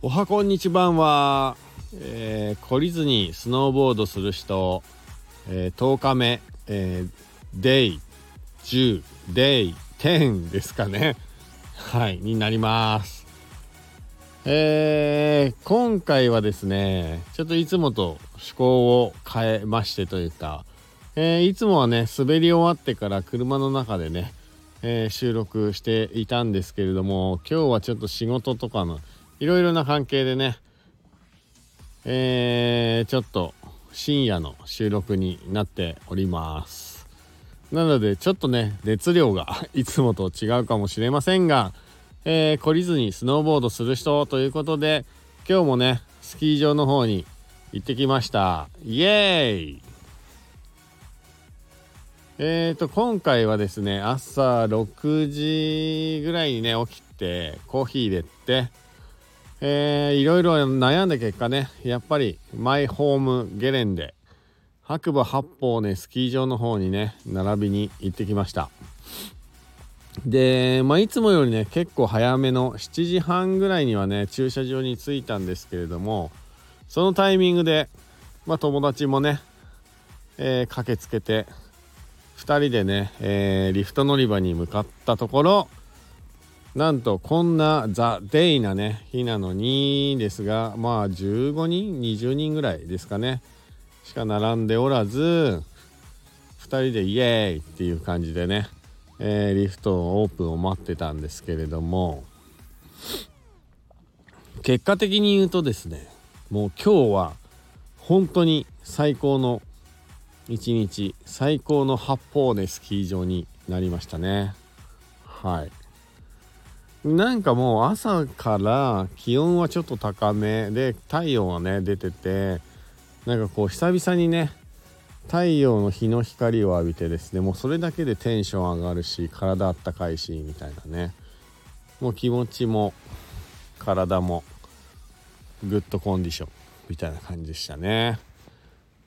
おはこんにちばんは、えー、懲りずにスノーボードする人、えー、10日目、えー、デイ。10デイ。10ですかね。はいになります。えー、今回はですねちょっといつもと趣向を変えましてというか、えー、いつもはね滑り終わってから車の中でね、えー、収録していたんですけれども今日はちょっと仕事とかのいろいろな関係でね、えー、ちょっと深夜の収録になっております。なのでちょっとね熱量が いつもと違うかもしれませんが、え、懲りずにスノーボードする人ということで今日もねスキー場の方に行ってきましたイエーイえーと今回はですね朝6時ぐらいにね起きてコーヒー入れてえー、いろいろ悩んだ結果ねやっぱりマイホームゲレンデ白馬八方ねスキー場の方にね並びに行ってきました。で、まあ、いつもよりね結構早めの7時半ぐらいにはね駐車場に着いたんですけれどもそのタイミングで、まあ、友達もね、えー、駆けつけて2人でね、えー、リフト乗り場に向かったところなんとこんなザ・デイなね日なのにですがまあ15人20人ぐらいですかねしか並んでおらず2人でイエーイっていう感じでね、えー、リフトオープンを待ってたんですけれども結果的に言うとですねもう今日は本当に最高の一日最高の八方でスキー場になりましたね。はい。なんかもう朝から気温はちょっと高めで太陽がね出ててなんかこう久々にね太陽の日の光を浴びてですねもうそれだけでテンション上がるし体あったかいしみたいなね。もう気持ちも体もグッドコンディションみたいな感じでしたね。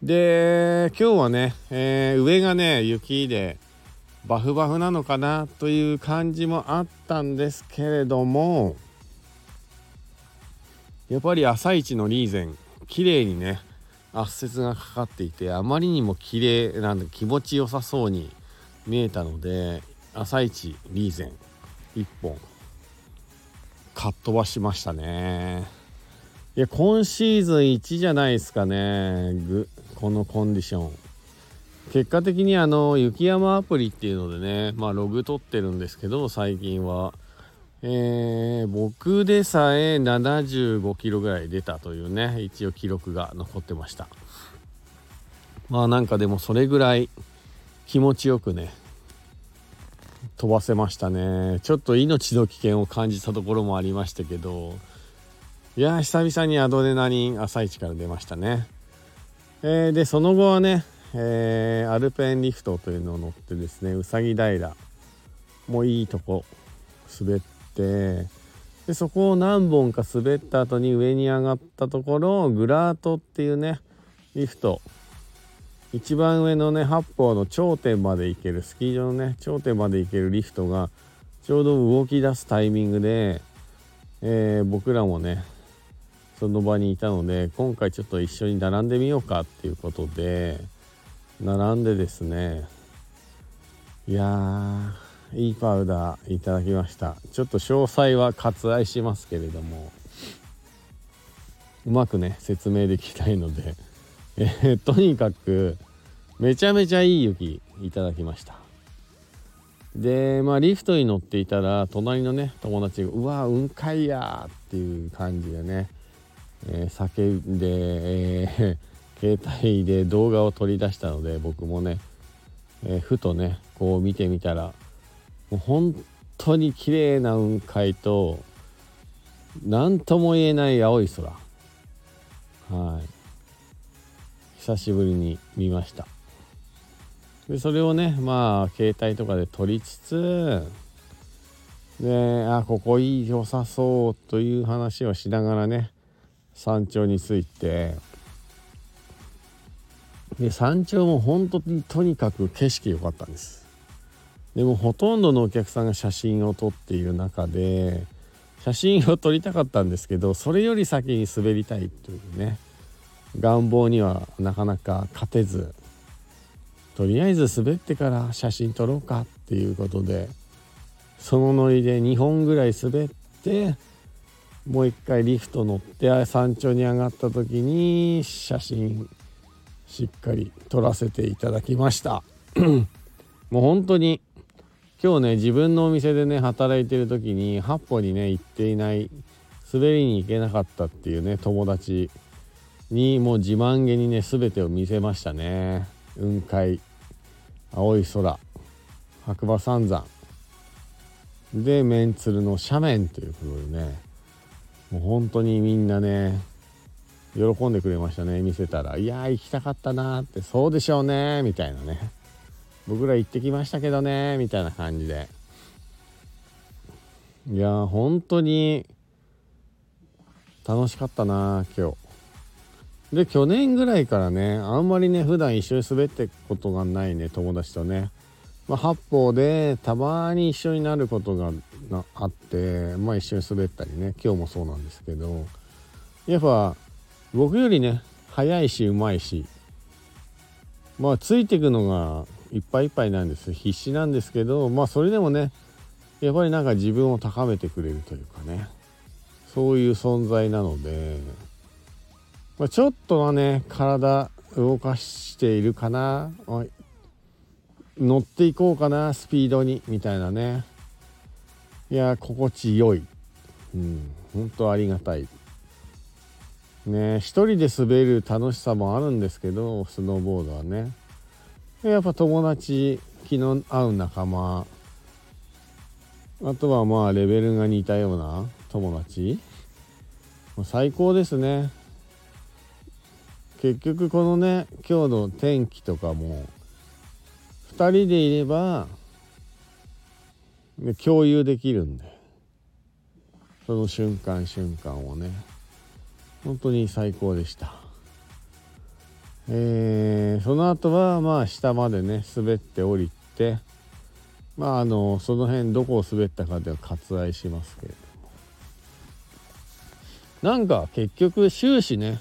で今日はね、えー、上がね雪でバフバフなのかなという感じもあったんですけれどもやっぱり朝一のリーゼン綺麗にね圧雪がかかっていてあまりにも綺麗なんで気持ちよさそうに見えたので朝一リーゼン1本かっ飛ばしましたね。いや今シーズン1じゃないですかね。このコンディション。結果的にあの雪山アプリっていうのでねまあログ取ってるんですけど最近は。えー、僕でさえ75キロぐらい出たというね一応記録が残ってました。まあなんかでもそれぐらい気持ちよくね飛ばせましたね。ちょっと命の危険を感じたところもありましたけどいや久々にアドレナリン朝一から出ましたね。えー、でその後はねえー、アルペンリフトというのを乗ってですねうさぎ平。もういいとこ滑って。でそこを何本か滑った後に上に上がったところグラートっていうねリフト。一番上のね八方の頂点まで行けるスキー場のね頂点まで行けるリフトがちょうど動き出すタイミングで、えー、僕らもねその場にいたので今回ちょっと一緒に並んでみようかっていうことで並んでですねいやいいパウダーいただきましたちょっと詳細は割愛しますけれどもうまくね説明できないので え、とにかくめちゃめちゃいい雪いただきましたでまあリフトに乗っていたら隣のね友達が「うわ雲海や!」っていう感じでね、えー、叫んで、えー 携帯で動画を取り出したので僕もね、えー、ふとねこう見てみたらもう本当に綺麗な雲海と何とも言えない青い空。はい。久しぶりに見ました。でそれをねまあ携帯とかで撮りつつであここいい良さそうという話をしながらね山頂に着いて。で山頂も本当にとにかく景色良かったんです。でもほとんどのお客さんが写真を撮っている中で写真を撮りたかったんですけどそれより先に滑りたいというね願望にはなかなか勝てずとりあえず滑ってから写真撮ろうかっていうことでそのノリで2本ぐらい滑ってもう一回リフト乗って山頂に上がった時に写真しっかり撮らせていただきました。もう本当に今日ね自分のお店でね働いてる時に八歩にね行っていない滑りに行けなかったっていうね友達にもう自慢げにね全てを見せましたね。雲海青い空白馬三山。でメンツルの斜面ということでねもう本当にみんなね喜んでくれましたね見せたら「いや行きたかったな」って「そうでしょうね」みたいなね。僕ら行ってきましたけどねみたいな感じで。いや本当に楽しかったな今日。で去年ぐらいからねあんまりね普段一緒に滑ってことがないね友達とね、まあ、八方でたまに一緒になることがあってまあ一緒に滑ったりね。今日もそうなんですけど。やっぱ僕よりね速いしうまいし。まあついていくのがいっぱいいっぱいなんです。必死なんですけどまあそれでもねやっぱりなんか自分を高めてくれるというかね。そういう存在なので、まあ、ちょっとはね体動かしているかな。乗っていこうかなスピードにみたいなね。いや心地よい。うん本当ありがたい。ね一人で滑る楽しさもあるんですけどスノーボードはね。やっぱ友達気の合う仲間。あとはまあレベルが似たような友達。最高ですね。結局このね今日の天気とかも2人でいれば、共有できるんで。その瞬間瞬間をね。本当に最高でした。えー、その後はまあ下までね滑って降りてまああのその辺どこを滑ったかでは割愛しますけれども。なんか結局終始ね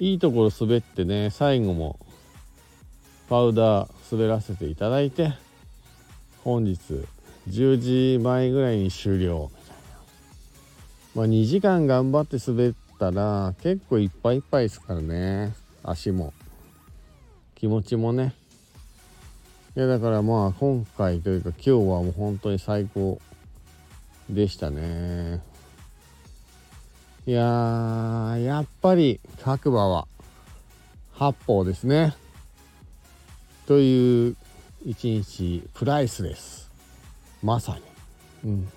いいところ滑ってね最後もパウダー滑らせていただいて本日10時前ぐらいに終了。みたいなまあ2時間頑張って滑ったら結構いっぱいいっぱいですからね。足も。気持ちもね。いやだからまあ今回というか今日はもう本当に最高でしたね。いややっぱり白馬は八方ですね。という一日プライスです。まさに。うん。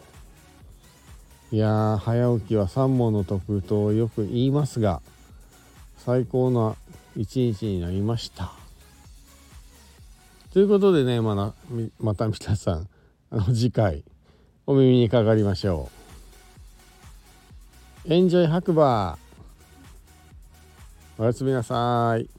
いや早起きは三問の得とよく言いますが最高な一日になりました。ということでねまなまた皆さんあの次回お耳にかかりましょう。エンジョイ白馬。おやすみなさい。